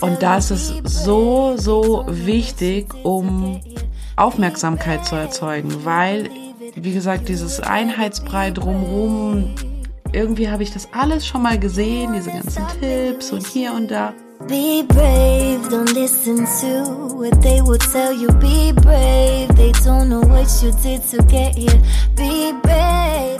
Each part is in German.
Und das ist so, so wichtig, um Aufmerksamkeit zu erzeugen, weil, wie gesagt, dieses Einheitsbrei drumherum, irgendwie habe ich das alles schon mal gesehen, diese ganzen Tipps und hier und da. Be brave, don't listen to what they will tell you. Be brave, they don't know what you did to get here. Be brave.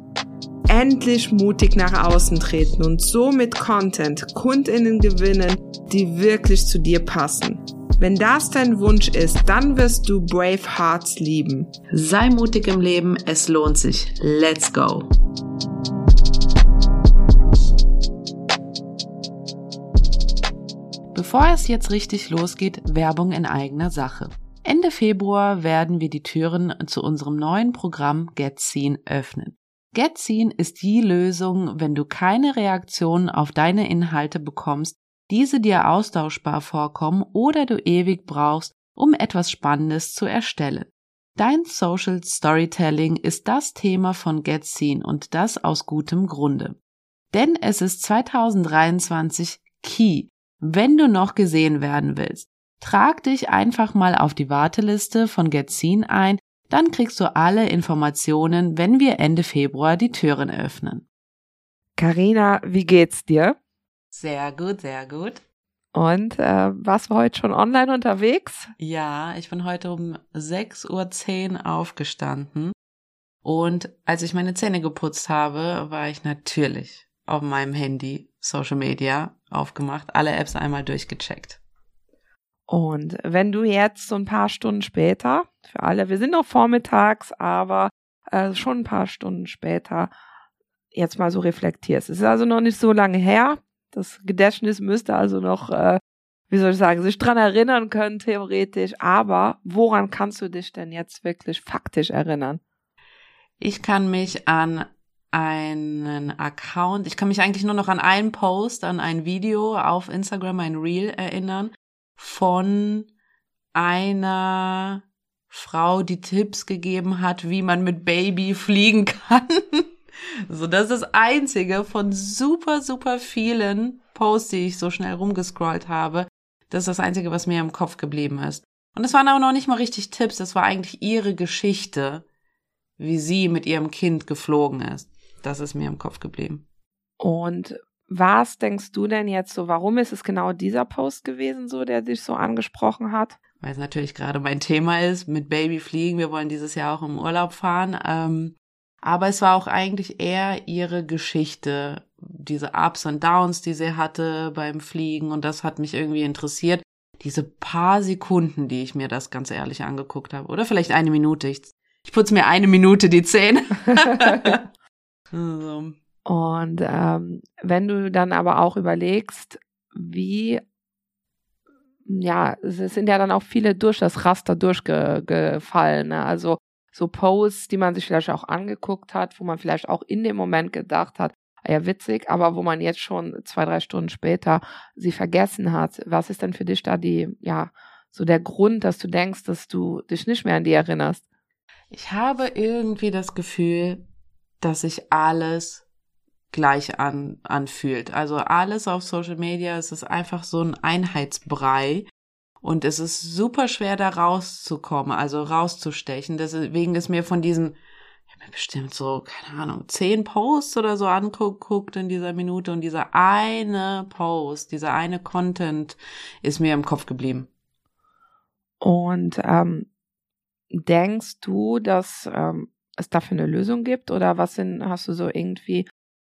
Endlich mutig nach außen treten und so mit Content Kundinnen gewinnen, die wirklich zu dir passen. Wenn das dein Wunsch ist, dann wirst du Brave Hearts lieben. Sei mutig im Leben, es lohnt sich. Let's go! Bevor es jetzt richtig losgeht, Werbung in eigener Sache. Ende Februar werden wir die Türen zu unserem neuen Programm GetSeen öffnen. GetSeen ist die Lösung, wenn du keine Reaktionen auf deine Inhalte bekommst, diese dir austauschbar vorkommen oder du ewig brauchst, um etwas Spannendes zu erstellen. Dein Social Storytelling ist das Thema von GetSeen und das aus gutem Grunde. Denn es ist 2023 Key, wenn du noch gesehen werden willst, trag dich einfach mal auf die Warteliste von Getzin ein, dann kriegst du alle Informationen, wenn wir Ende Februar die Türen öffnen. Karina, wie geht's dir? Sehr gut, sehr gut. Und äh, warst du heute schon online unterwegs? Ja, ich bin heute um 6.10 Uhr aufgestanden. Und als ich meine Zähne geputzt habe, war ich natürlich auf meinem Handy Social Media aufgemacht, alle Apps einmal durchgecheckt. Und wenn du jetzt so ein paar Stunden später, für alle, wir sind noch vormittags, aber äh, schon ein paar Stunden später, jetzt mal so reflektierst. Es ist also noch nicht so lange her. Das Gedächtnis müsste also noch, äh, wie soll ich sagen, sich dran erinnern können, theoretisch. Aber woran kannst du dich denn jetzt wirklich faktisch erinnern? Ich kann mich an einen Account. Ich kann mich eigentlich nur noch an einen Post, an ein Video auf Instagram, ein Reel erinnern von einer Frau, die Tipps gegeben hat, wie man mit Baby fliegen kann. so, das ist das einzige von super, super vielen Posts, die ich so schnell rumgescrollt habe. Das ist das einzige, was mir im Kopf geblieben ist. Und es waren aber noch nicht mal richtig Tipps, das war eigentlich ihre Geschichte, wie sie mit ihrem Kind geflogen ist. Das ist mir im Kopf geblieben. Und was denkst du denn jetzt so, warum ist es genau dieser Post gewesen, so, der dich so angesprochen hat? Weil es natürlich gerade mein Thema ist, mit Baby fliegen. Wir wollen dieses Jahr auch im Urlaub fahren. Ähm, aber es war auch eigentlich eher ihre Geschichte, diese Ups und Downs, die sie hatte beim Fliegen. Und das hat mich irgendwie interessiert. Diese paar Sekunden, die ich mir das ganz ehrlich angeguckt habe. Oder vielleicht eine Minute. Ich, ich putze mir eine Minute die Zähne. Also. Und ähm, wenn du dann aber auch überlegst, wie, ja, es sind ja dann auch viele durch das Raster durchgefallen. Ne? Also so Posts, die man sich vielleicht auch angeguckt hat, wo man vielleicht auch in dem Moment gedacht hat, ah ja, witzig, aber wo man jetzt schon zwei, drei Stunden später sie vergessen hat. Was ist denn für dich da die, ja, so der Grund, dass du denkst, dass du dich nicht mehr an die erinnerst? Ich habe irgendwie das Gefühl, dass sich alles gleich an, anfühlt. Also alles auf Social Media, es ist einfach so ein Einheitsbrei. Und es ist super schwer, da rauszukommen, also rauszustechen. Deswegen ist mir von diesen, ich habe mir bestimmt so, keine Ahnung, zehn Posts oder so angeguckt in dieser Minute und dieser eine Post, dieser eine Content ist mir im Kopf geblieben. Und ähm, denkst du, dass ähm, es dafür eine Lösung gibt oder was sind, hast du so irgendwie,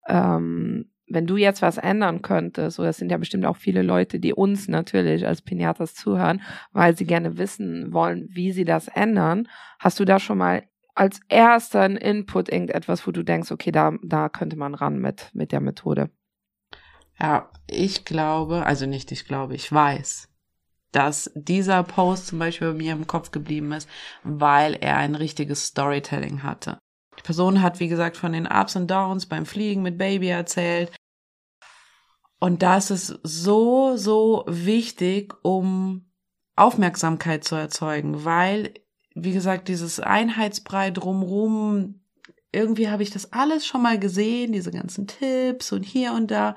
ähm, wenn du jetzt was ändern könntest, so das sind ja bestimmt auch viele Leute, die uns natürlich als Pinatas zuhören, weil sie gerne wissen wollen, wie sie das ändern. Hast du da schon mal als ersten Input irgendetwas, wo du denkst, okay, da, da könnte man ran mit, mit der Methode? Ja, ich glaube, also nicht ich glaube, ich weiß, dass dieser Post zum Beispiel bei mir im Kopf geblieben ist, weil er ein richtiges Storytelling hatte. Die Person hat, wie gesagt, von den Ups und Downs beim Fliegen mit Baby erzählt. Und das ist so, so wichtig, um Aufmerksamkeit zu erzeugen, weil, wie gesagt, dieses Einheitsbrei drumrum, irgendwie habe ich das alles schon mal gesehen, diese ganzen Tipps und hier und da.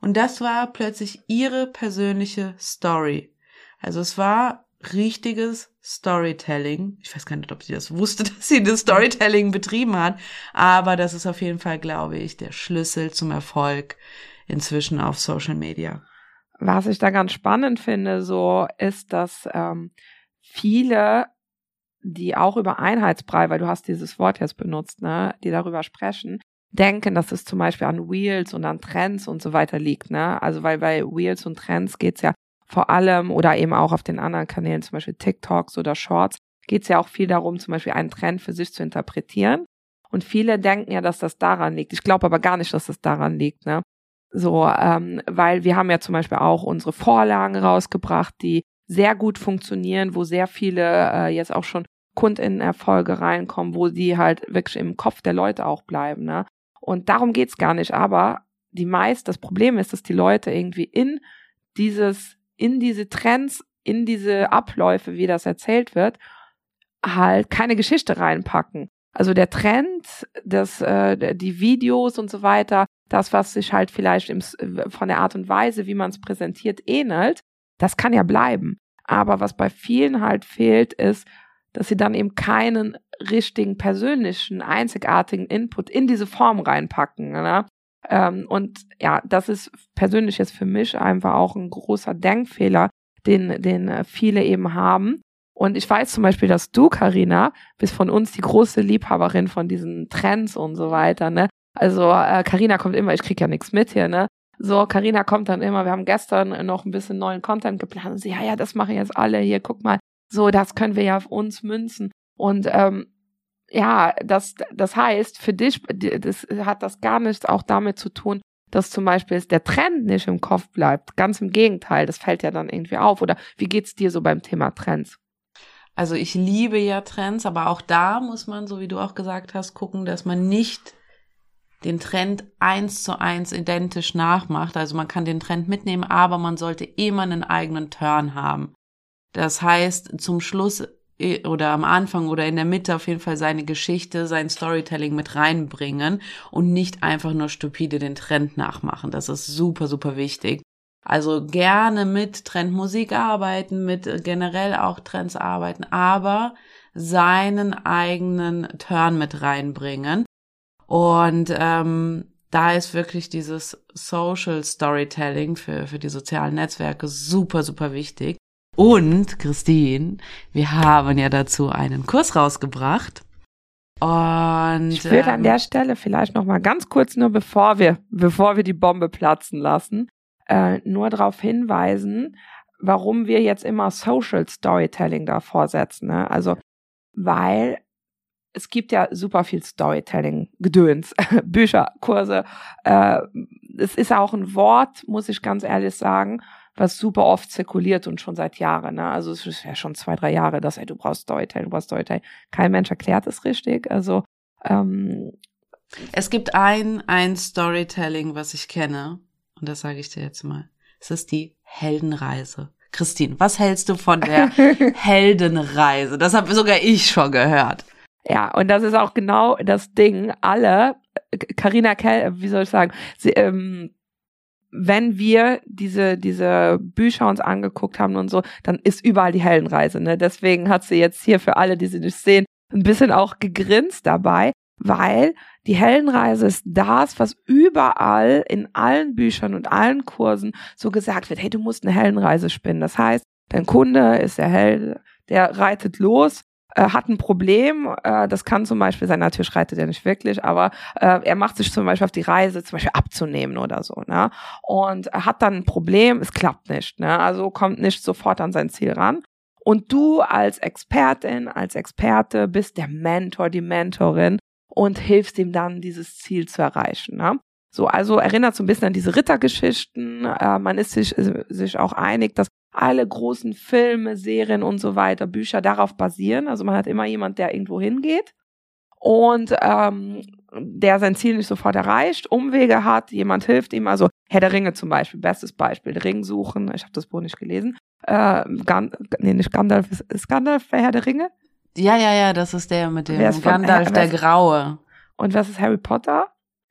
Und das war plötzlich ihre persönliche Story. Also es war richtiges Storytelling. Ich weiß gar nicht, ob sie das wusste, dass sie das Storytelling betrieben hat, aber das ist auf jeden Fall, glaube ich, der Schlüssel zum Erfolg inzwischen auf Social Media. Was ich da ganz spannend finde, so ist, dass ähm, viele, die auch über Einheitsbrei, weil du hast dieses Wort jetzt benutzt, ne, die darüber sprechen, denken, dass es zum Beispiel an Wheels und an Trends und so weiter liegt, ne? Also weil bei Wheels und Trends geht's ja vor allem oder eben auch auf den anderen Kanälen, zum Beispiel TikToks oder Shorts, geht's ja auch viel darum, zum Beispiel einen Trend für sich zu interpretieren. Und viele denken ja, dass das daran liegt. Ich glaube aber gar nicht, dass das daran liegt, ne? So, ähm, weil wir haben ja zum Beispiel auch unsere Vorlagen rausgebracht, die sehr gut funktionieren, wo sehr viele äh, jetzt auch schon KundInnen-Erfolge reinkommen, wo die halt wirklich im Kopf der Leute auch bleiben. Ne? Und darum geht's gar nicht. Aber die meist, das Problem ist, dass die Leute irgendwie in dieses, in diese Trends, in diese Abläufe, wie das erzählt wird, halt keine Geschichte reinpacken. Also der Trend, das, äh, die Videos und so weiter, das, was sich halt vielleicht im, von der Art und Weise, wie man es präsentiert, ähnelt, das kann ja bleiben. Aber was bei vielen halt fehlt, ist, dass sie dann eben keinen richtigen, persönlichen, einzigartigen Input in diese Form reinpacken. Ne? Ähm, und ja, das ist persönlich jetzt für mich einfach auch ein großer Denkfehler, den, den äh, viele eben haben. Und ich weiß zum Beispiel, dass du, Karina, bist von uns die große Liebhaberin von diesen Trends und so weiter. Ne? Also Karina äh, kommt immer, ich krieg ja nichts mit hier, ne? So, Karina kommt dann immer, wir haben gestern noch ein bisschen neuen Content geplant und sie, ja, ja, das machen jetzt alle hier, guck mal, so, das können wir ja auf uns münzen. Und ähm, ja, das, das heißt, für dich, das hat das gar nichts auch damit zu tun, dass zum Beispiel der Trend nicht im Kopf bleibt. Ganz im Gegenteil, das fällt ja dann irgendwie auf. Oder wie geht's dir so beim Thema Trends? Also ich liebe ja Trends, aber auch da muss man, so wie du auch gesagt hast, gucken, dass man nicht den Trend eins zu eins identisch nachmacht. Also man kann den Trend mitnehmen, aber man sollte immer einen eigenen Turn haben. Das heißt, zum Schluss oder am Anfang oder in der Mitte auf jeden Fall seine Geschichte, sein Storytelling mit reinbringen und nicht einfach nur stupide den Trend nachmachen. Das ist super, super wichtig. Also gerne mit Trendmusik arbeiten, mit generell auch Trends arbeiten, aber seinen eigenen Turn mit reinbringen und ähm, da ist wirklich dieses Social Storytelling für, für die sozialen Netzwerke super, super wichtig. Und, Christine, wir haben ja dazu einen Kurs rausgebracht. Und ich würde ähm, an der Stelle vielleicht noch mal ganz kurz nur bevor wir bevor wir die Bombe platzen lassen, äh, nur darauf hinweisen, warum wir jetzt immer Social Storytelling davor setzen. Ne? Also weil es gibt ja super viel Storytelling, Gedöns, Bücher, Kurse. Äh, es ist auch ein Wort, muss ich ganz ehrlich sagen, was super oft zirkuliert und schon seit Jahren. Ne? Also es ist ja schon zwei, drei Jahre, dass ey, du brauchst Storytelling, du brauchst Storytelling. Kein Mensch erklärt es richtig. Also ähm, es gibt ein ein Storytelling, was ich kenne, und das sage ich dir jetzt mal. Es ist die Heldenreise. Christine, was hältst du von der Heldenreise? Das habe sogar ich schon gehört. Ja, und das ist auch genau das Ding. Alle, Carina Kell, wie soll ich sagen, sie, ähm, wenn wir diese, diese Bücher uns angeguckt haben und so, dann ist überall die Heldenreise. Ne? Deswegen hat sie jetzt hier für alle, die sie nicht sehen, ein bisschen auch gegrinst dabei, weil die Heldenreise ist das, was überall in allen Büchern und allen Kursen so gesagt wird, hey, du musst eine Heldenreise spinnen. Das heißt, dein Kunde ist der Held, der reitet los äh, hat ein Problem, äh, das kann zum Beispiel sein, natürlich reitet er nicht wirklich, aber äh, er macht sich zum Beispiel auf die Reise, zum Beispiel abzunehmen oder so, ne? Und er hat dann ein Problem, es klappt nicht, ne? Also kommt nicht sofort an sein Ziel ran. Und du als Expertin, als Experte bist der Mentor, die Mentorin und hilfst ihm dann, dieses Ziel zu erreichen. Ne? So, also erinnert so ein bisschen an diese Rittergeschichten. Äh, man ist sich, sich auch einig, dass alle großen Filme, Serien und so weiter, Bücher darauf basieren. Also man hat immer jemand, der irgendwo hingeht und ähm, der sein Ziel nicht sofort erreicht, Umwege hat, jemand hilft ihm, also Herr der Ringe zum Beispiel, bestes Beispiel, Ring suchen, ich habe das Buch nicht gelesen, äh, Gan nee, nicht Gandalf, ist, Gandalf der Herr der Ringe? Ja, ja, ja, das ist der mit dem Gandalf, von, der Graue. Und was ist Harry Potter?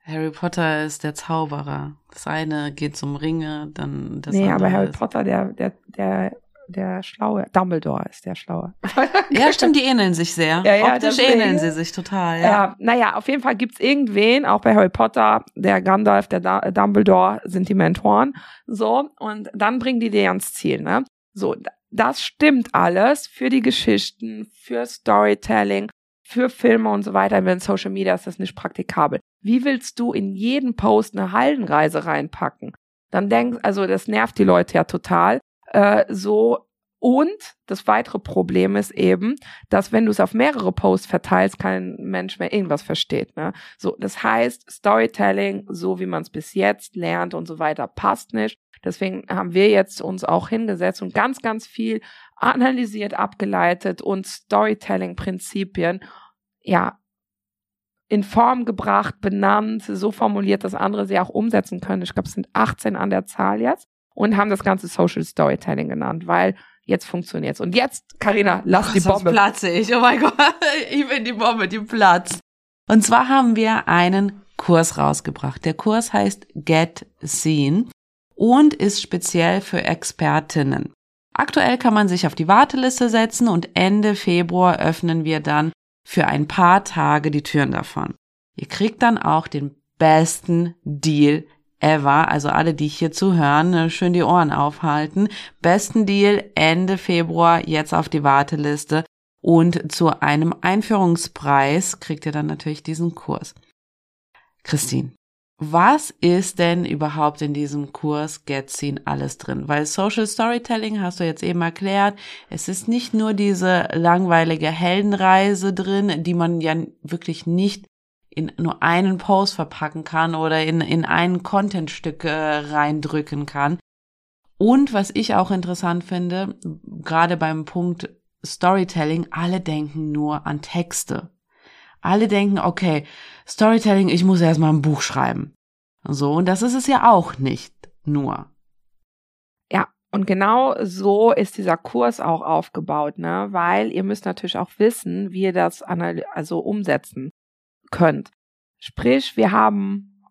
Harry Potter ist der Zauberer. Das eine geht zum Ringe, dann das Nee, aber Harry. Potter, der, der, der, der Schlaue, Dumbledore ist der Schlaue. ja, stimmt, die ähneln sich sehr. Ja, ja, Optisch ähneln sie sich total, ja. ja. Naja, auf jeden Fall gibt's irgendwen, auch bei Harry Potter, der Gandalf, der Dumbledore sind die Mentoren. So, und dann bringen die dir ans Ziel, ne? So, das stimmt alles für die Geschichten, für Storytelling, für Filme und so weiter. Wenn Social Media ist das nicht praktikabel. Wie willst du in jeden Post eine Hallenreise reinpacken? Dann denkst, also das nervt die Leute ja total. Äh, so und das weitere Problem ist eben, dass wenn du es auf mehrere Posts verteilst, kein Mensch mehr irgendwas versteht. Ne? So, das heißt, Storytelling, so wie man es bis jetzt lernt und so weiter, passt nicht. Deswegen haben wir jetzt uns auch hingesetzt und ganz, ganz viel analysiert, abgeleitet und Storytelling-Prinzipien, ja, in Form gebracht, benannt, so formuliert, dass andere sie auch umsetzen können. Ich glaube, es sind 18 an der Zahl jetzt und haben das ganze Social Storytelling genannt, weil jetzt funktioniert's. Und jetzt, Karina, lass die Bombe. platze ich. Oh mein Gott, ich bin die Bombe, die platzt. Und zwar haben wir einen Kurs rausgebracht. Der Kurs heißt Get Seen und ist speziell für Expertinnen. Aktuell kann man sich auf die Warteliste setzen und Ende Februar öffnen wir dann für ein paar Tage die Türen davon. Ihr kriegt dann auch den besten Deal ever, also alle, die hier zuhören, äh, schön die Ohren aufhalten. Besten Deal Ende Februar jetzt auf die Warteliste und zu einem Einführungspreis kriegt ihr dann natürlich diesen Kurs. Christine, was ist denn überhaupt in diesem Kurs Get Seen alles drin? Weil Social Storytelling hast du jetzt eben erklärt. Es ist nicht nur diese langweilige Heldenreise drin, die man ja wirklich nicht in nur einen Post verpacken kann oder in, in ein Contentstück äh, reindrücken kann. Und was ich auch interessant finde, gerade beim Punkt Storytelling, alle denken nur an Texte. Alle denken, okay, Storytelling, ich muss erstmal ein Buch schreiben. So, und das ist es ja auch nicht nur. Ja, und genau so ist dieser Kurs auch aufgebaut, ne? Weil ihr müsst natürlich auch wissen, wie ihr das also umsetzen könnt. Sprich, wir haben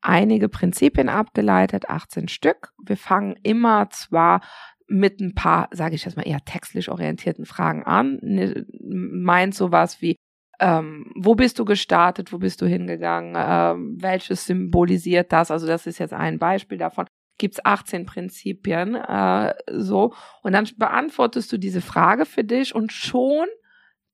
einige Prinzipien abgeleitet, 18 Stück. Wir fangen immer zwar mit ein paar, sage ich jetzt mal, eher textlich orientierten Fragen an. Ne, meint sowas wie, ähm, wo bist du gestartet, wo bist du hingegangen, ähm, welches symbolisiert das? Also das ist jetzt ein Beispiel davon. Gibt's 18 Prinzipien, äh, so. Und dann beantwortest du diese Frage für dich und schon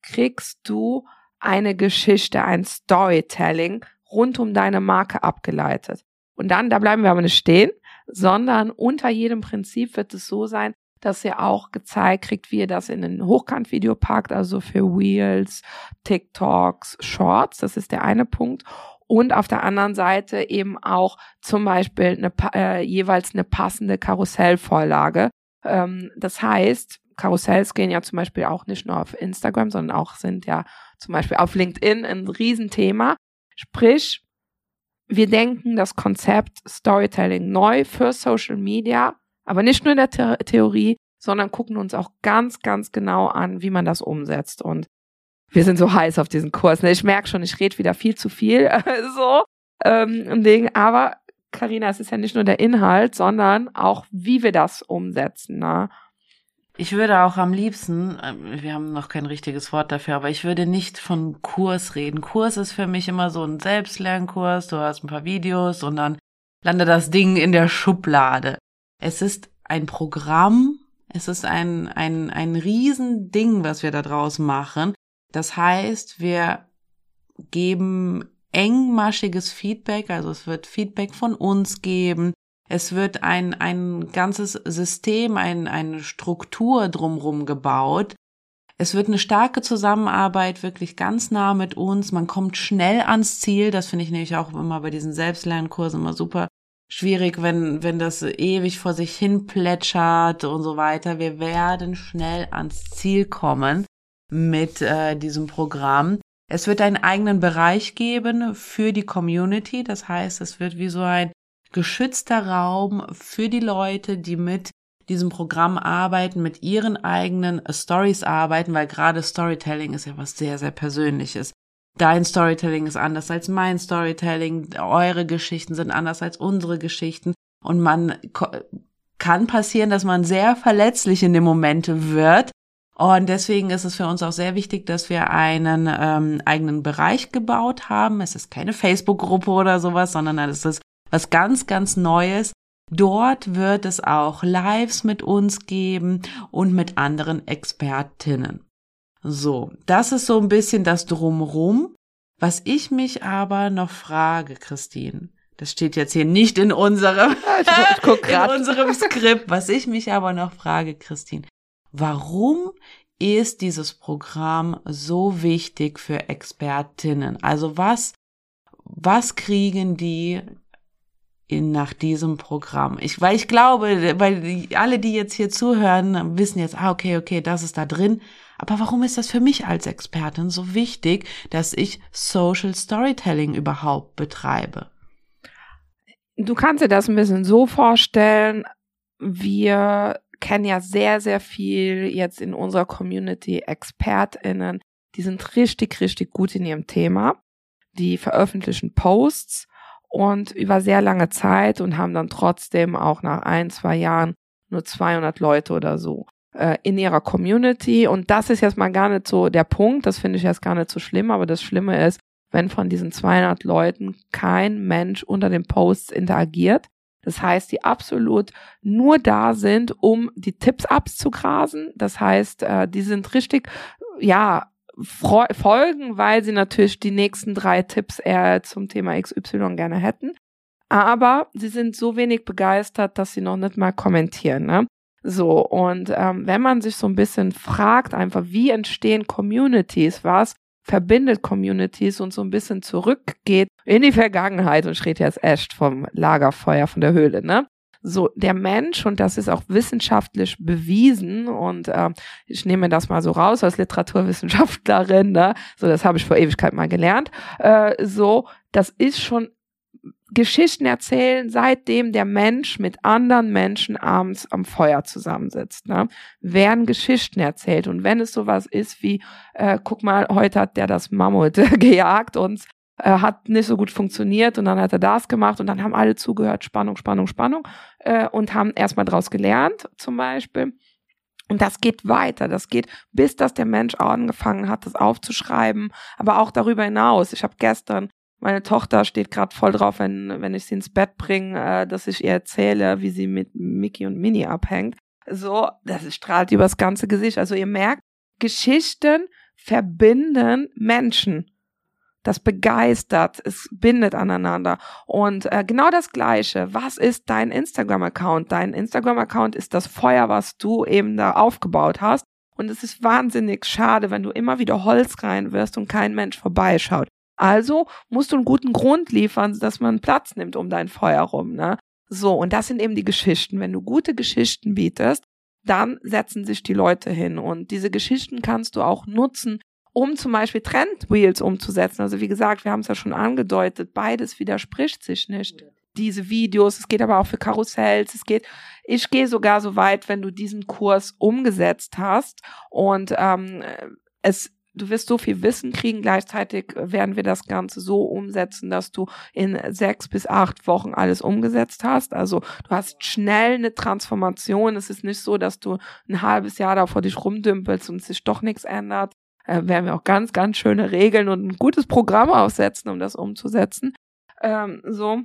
kriegst du eine Geschichte, ein Storytelling rund um deine Marke abgeleitet. Und dann, da bleiben wir aber nicht stehen, sondern unter jedem Prinzip wird es so sein, dass ihr auch gezeigt kriegt, wie ihr das in ein Hochkantvideo packt, also für Wheels, TikToks, Shorts. Das ist der eine Punkt. Und auf der anderen Seite eben auch zum Beispiel eine, äh, jeweils eine passende Karussellvorlage. Ähm, das heißt, Karussells gehen ja zum Beispiel auch nicht nur auf Instagram, sondern auch sind ja zum Beispiel auf LinkedIn ein Riesenthema. Sprich, wir denken das Konzept Storytelling neu für Social Media, aber nicht nur in der The Theorie, sondern gucken uns auch ganz, ganz genau an, wie man das umsetzt. Und wir sind so heiß auf diesen Kurs. Ne? Ich merke schon, ich rede wieder viel zu viel. so, ähm, Ding. Aber Karina, es ist ja nicht nur der Inhalt, sondern auch, wie wir das umsetzen. Ne? Ich würde auch am liebsten, ähm, wir haben noch kein richtiges Wort dafür, aber ich würde nicht von Kurs reden. Kurs ist für mich immer so ein Selbstlernkurs, du hast ein paar Videos und dann landet das Ding in der Schublade. Es ist ein Programm, es ist ein, ein, ein Riesending, was wir da draus machen. Das heißt, wir geben engmaschiges Feedback, also es wird Feedback von uns geben, es wird ein, ein ganzes System, ein, eine Struktur drumrum gebaut. Es wird eine starke Zusammenarbeit, wirklich ganz nah mit uns. Man kommt schnell ans Ziel. Das finde ich nämlich auch immer bei diesen Selbstlernkursen immer super schwierig, wenn, wenn das ewig vor sich hin plätschert und so weiter. Wir werden schnell ans Ziel kommen mit äh, diesem Programm. Es wird einen eigenen Bereich geben für die Community. Das heißt, es wird wie so ein geschützter Raum für die Leute, die mit diesem Programm arbeiten, mit ihren eigenen Stories arbeiten, weil gerade Storytelling ist ja was sehr, sehr Persönliches. Dein Storytelling ist anders als mein Storytelling, eure Geschichten sind anders als unsere Geschichten und man kann passieren, dass man sehr verletzlich in den Momente wird. Und deswegen ist es für uns auch sehr wichtig, dass wir einen ähm, eigenen Bereich gebaut haben. Es ist keine Facebook-Gruppe oder sowas, sondern es ist was ganz, ganz Neues. Dort wird es auch Lives mit uns geben und mit anderen Expertinnen. So, das ist so ein bisschen das Drumrum. Was ich mich aber noch frage, Christine, das steht jetzt hier nicht in unserem, in unserem Skript. Was ich mich aber noch frage, Christine, warum ist dieses Programm so wichtig für Expertinnen? Also was, was kriegen die in, nach diesem Programm? Ich, weil ich glaube, weil alle, die jetzt hier zuhören, wissen jetzt, ah, okay, okay, das ist da drin. Aber warum ist das für mich als Expertin so wichtig, dass ich Social Storytelling überhaupt betreibe? Du kannst dir das ein bisschen so vorstellen, wir kennen ja sehr, sehr viel jetzt in unserer Community ExpertInnen, die sind richtig, richtig gut in ihrem Thema. Die veröffentlichen Posts und über sehr lange Zeit und haben dann trotzdem auch nach ein, zwei Jahren nur 200 Leute oder so äh, in ihrer Community. Und das ist jetzt mal gar nicht so der Punkt. Das finde ich jetzt gar nicht so schlimm. Aber das Schlimme ist, wenn von diesen 200 Leuten kein Mensch unter den Posts interagiert. Das heißt, die absolut nur da sind, um die Tipps abzugrasen. Das heißt, äh, die sind richtig, ja, folgen, weil sie natürlich die nächsten drei Tipps eher zum Thema XY gerne hätten. Aber sie sind so wenig begeistert, dass sie noch nicht mal kommentieren. Ne? So, und ähm, wenn man sich so ein bisschen fragt, einfach, wie entstehen Communities, was verbindet Communities und so ein bisschen zurückgeht in die Vergangenheit, und ich rede jetzt echt vom Lagerfeuer von der Höhle, ne? So, der Mensch, und das ist auch wissenschaftlich bewiesen, und äh, ich nehme das mal so raus als Literaturwissenschaftlerin, ne? so das habe ich vor Ewigkeit mal gelernt, äh, so, das ist schon Geschichten erzählen, seitdem der Mensch mit anderen Menschen abends am Feuer zusammensitzt. Ne? Werden Geschichten erzählt. Und wenn es sowas ist wie, äh, guck mal, heute hat der das Mammut gejagt und äh, hat nicht so gut funktioniert und dann hat er das gemacht und dann haben alle zugehört, Spannung, Spannung, Spannung äh, und haben erstmal daraus gelernt zum Beispiel. Und das geht weiter. Das geht, bis dass der Mensch angefangen hat, das aufzuschreiben, aber auch darüber hinaus. Ich habe gestern meine Tochter steht gerade voll drauf, wenn, wenn ich sie ins Bett bringe, äh, dass ich ihr erzähle, wie sie mit Mickey und Minnie abhängt. So, das strahlt übers ganze Gesicht. Also ihr merkt, Geschichten verbinden Menschen. Das begeistert, es bindet aneinander. Und äh, genau das Gleiche. Was ist dein Instagram-Account? Dein Instagram-Account ist das Feuer, was du eben da aufgebaut hast. Und es ist wahnsinnig schade, wenn du immer wieder Holz rein wirst und kein Mensch vorbeischaut. Also musst du einen guten Grund liefern, dass man Platz nimmt um dein Feuer rum, ne? So, und das sind eben die Geschichten. Wenn du gute Geschichten bietest, dann setzen sich die Leute hin. Und diese Geschichten kannst du auch nutzen, um zum Beispiel Trendwheels umzusetzen. Also wie gesagt, wir haben es ja schon angedeutet, beides widerspricht sich nicht. Diese Videos, es geht aber auch für Karussells, es geht, ich gehe sogar so weit, wenn du diesen Kurs umgesetzt hast und ähm, es du wirst so viel Wissen kriegen, gleichzeitig werden wir das Ganze so umsetzen, dass du in sechs bis acht Wochen alles umgesetzt hast. Also du hast schnell eine Transformation. Es ist nicht so, dass du ein halbes Jahr da vor dich rumdümpelst und sich doch nichts ändert. Äh, werden wir auch ganz, ganz schöne Regeln und ein gutes Programm aufsetzen, um das umzusetzen. Ähm, so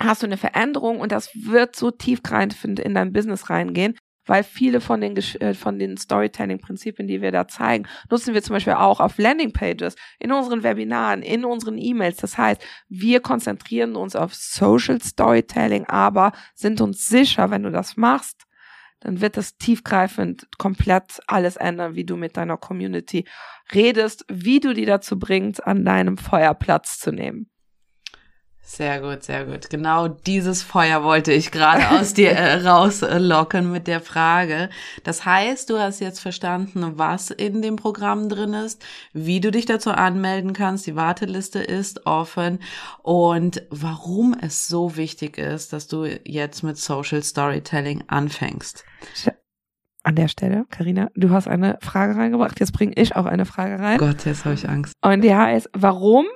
hast du eine Veränderung und das wird so tiefgreifend in dein Business reingehen, weil viele von den, äh, von den Storytelling-Prinzipien, die wir da zeigen, nutzen wir zum Beispiel auch auf Landingpages, in unseren Webinaren, in unseren E-Mails. Das heißt, wir konzentrieren uns auf Social Storytelling, aber sind uns sicher, wenn du das machst, dann wird das tiefgreifend komplett alles ändern, wie du mit deiner Community redest, wie du die dazu bringst, an deinem Feuer Platz zu nehmen. Sehr gut, sehr gut. Genau dieses Feuer wollte ich gerade aus dir äh, rauslocken mit der Frage. Das heißt, du hast jetzt verstanden, was in dem Programm drin ist, wie du dich dazu anmelden kannst. Die Warteliste ist offen und warum es so wichtig ist, dass du jetzt mit Social Storytelling anfängst. An der Stelle, Karina, du hast eine Frage reingebracht. Jetzt bringe ich auch eine Frage rein. Gott, jetzt habe ich Angst. Und die heißt, warum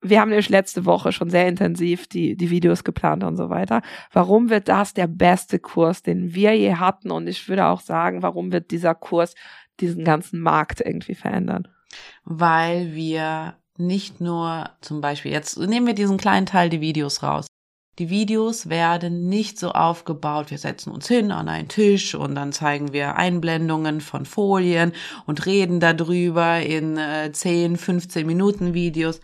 wir haben nämlich letzte Woche schon sehr intensiv die, die Videos geplant und so weiter. Warum wird das der beste Kurs, den wir je hatten? Und ich würde auch sagen, warum wird dieser Kurs diesen ganzen Markt irgendwie verändern? Weil wir nicht nur zum Beispiel, jetzt nehmen wir diesen kleinen Teil die Videos raus. Die Videos werden nicht so aufgebaut, wir setzen uns hin an einen Tisch und dann zeigen wir Einblendungen von Folien und reden darüber in äh, 10, 15 Minuten Videos.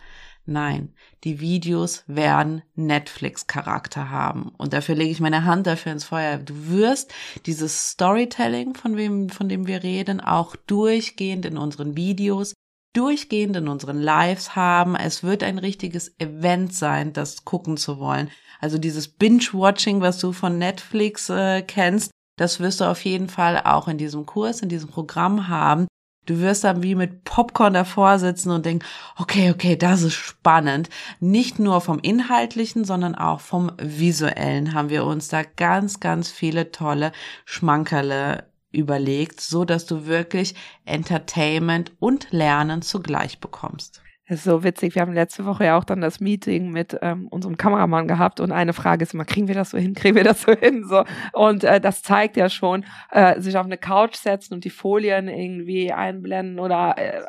Nein, die Videos werden Netflix-Charakter haben. Und dafür lege ich meine Hand dafür ins Feuer. Du wirst dieses Storytelling, von wem, von dem wir reden, auch durchgehend in unseren Videos, durchgehend in unseren Lives haben. Es wird ein richtiges Event sein, das gucken zu wollen. Also dieses Binge-Watching, was du von Netflix äh, kennst, das wirst du auf jeden Fall auch in diesem Kurs, in diesem Programm haben. Du wirst dann wie mit Popcorn davor sitzen und denken, okay, okay, das ist spannend. Nicht nur vom Inhaltlichen, sondern auch vom Visuellen haben wir uns da ganz, ganz viele tolle Schmankerle überlegt, so dass du wirklich Entertainment und Lernen zugleich bekommst. Das ist so witzig. Wir haben letzte Woche ja auch dann das Meeting mit ähm, unserem Kameramann gehabt und eine Frage ist immer, kriegen wir das so hin? Kriegen wir das so hin? So. Und äh, das zeigt ja schon, äh, sich auf eine Couch setzen und die Folien irgendwie einblenden oder äh,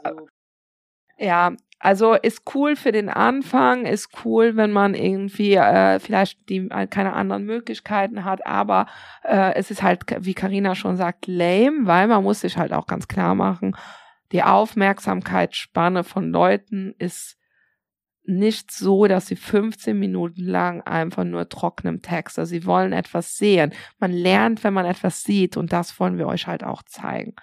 ja, also ist cool für den Anfang, ist cool, wenn man irgendwie äh, vielleicht die äh, keine anderen Möglichkeiten hat, aber äh, es ist halt, wie Karina schon sagt, lame, weil man muss sich halt auch ganz klar machen, die Aufmerksamkeitsspanne von Leuten ist nicht so, dass sie 15 Minuten lang einfach nur trockenem Text, also sie wollen etwas sehen. Man lernt, wenn man etwas sieht und das wollen wir euch halt auch zeigen.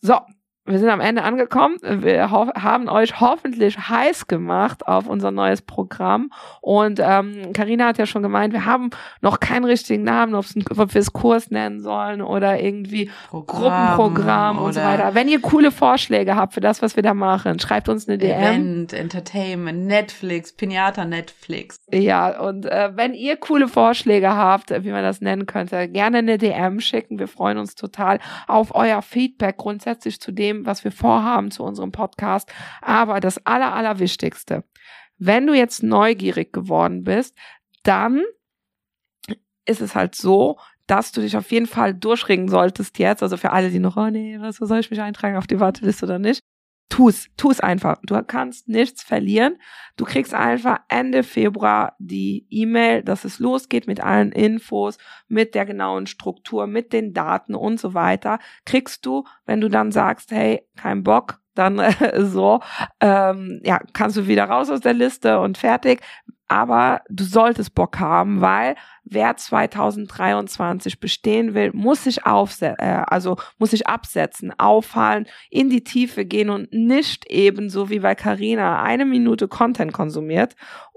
So, wir sind am Ende angekommen. Wir haben euch hoffentlich heiß gemacht auf unser neues Programm. Und Karina ähm, hat ja schon gemeint, wir haben noch keinen richtigen Namen, ob wir es Kurs nennen sollen oder irgendwie Programm Gruppenprogramm und so weiter. Wenn ihr coole Vorschläge habt für das, was wir da machen, schreibt uns eine DM. Event, Entertainment, Netflix, Pinata Netflix. Ja, und äh, wenn ihr coole Vorschläge habt, wie man das nennen könnte, gerne eine DM schicken. Wir freuen uns total auf euer Feedback grundsätzlich zu dem, dem, was wir vorhaben zu unserem Podcast. Aber das Aller, Allerwichtigste, wenn du jetzt neugierig geworden bist, dann ist es halt so, dass du dich auf jeden Fall durchringen solltest jetzt. Also für alle, die noch, oh nee, was soll ich mich eintragen auf die Warteliste oder nicht? Tu's, tu's einfach. Du kannst nichts verlieren. Du kriegst einfach Ende Februar die E-Mail, dass es losgeht mit allen Infos, mit der genauen Struktur, mit den Daten und so weiter. Kriegst du, wenn du dann sagst, hey, kein Bock, dann äh, so, ähm, ja, kannst du wieder raus aus der Liste und fertig aber du solltest Bock haben, weil wer 2023 bestehen will, muss sich aufsetzen, äh, also muss sich absetzen, auffallen, in die Tiefe gehen und nicht ebenso wie bei Carina eine Minute Content konsumiert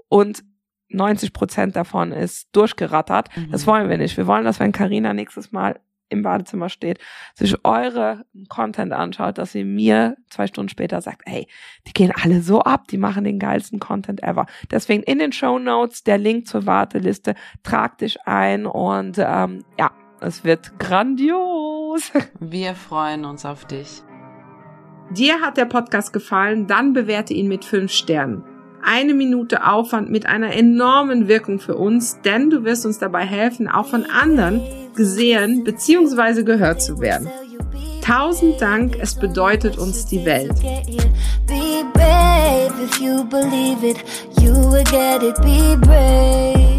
und 90 Prozent davon ist durchgerattert. Mhm. Das wollen wir nicht. Wir wollen, dass wenn Carina nächstes Mal im Badezimmer steht, sich eure Content anschaut, dass sie mir zwei Stunden später sagt, hey, die gehen alle so ab, die machen den geilsten Content ever. Deswegen in den Show Notes der Link zur Warteliste, trag dich ein und ähm, ja, es wird grandios. Wir freuen uns auf dich. Dir hat der Podcast gefallen, dann bewerte ihn mit fünf Sternen eine Minute Aufwand mit einer enormen Wirkung für uns, denn du wirst uns dabei helfen, auch von anderen gesehen bzw. gehört zu werden. Tausend Dank, es bedeutet uns die Welt. Be brave.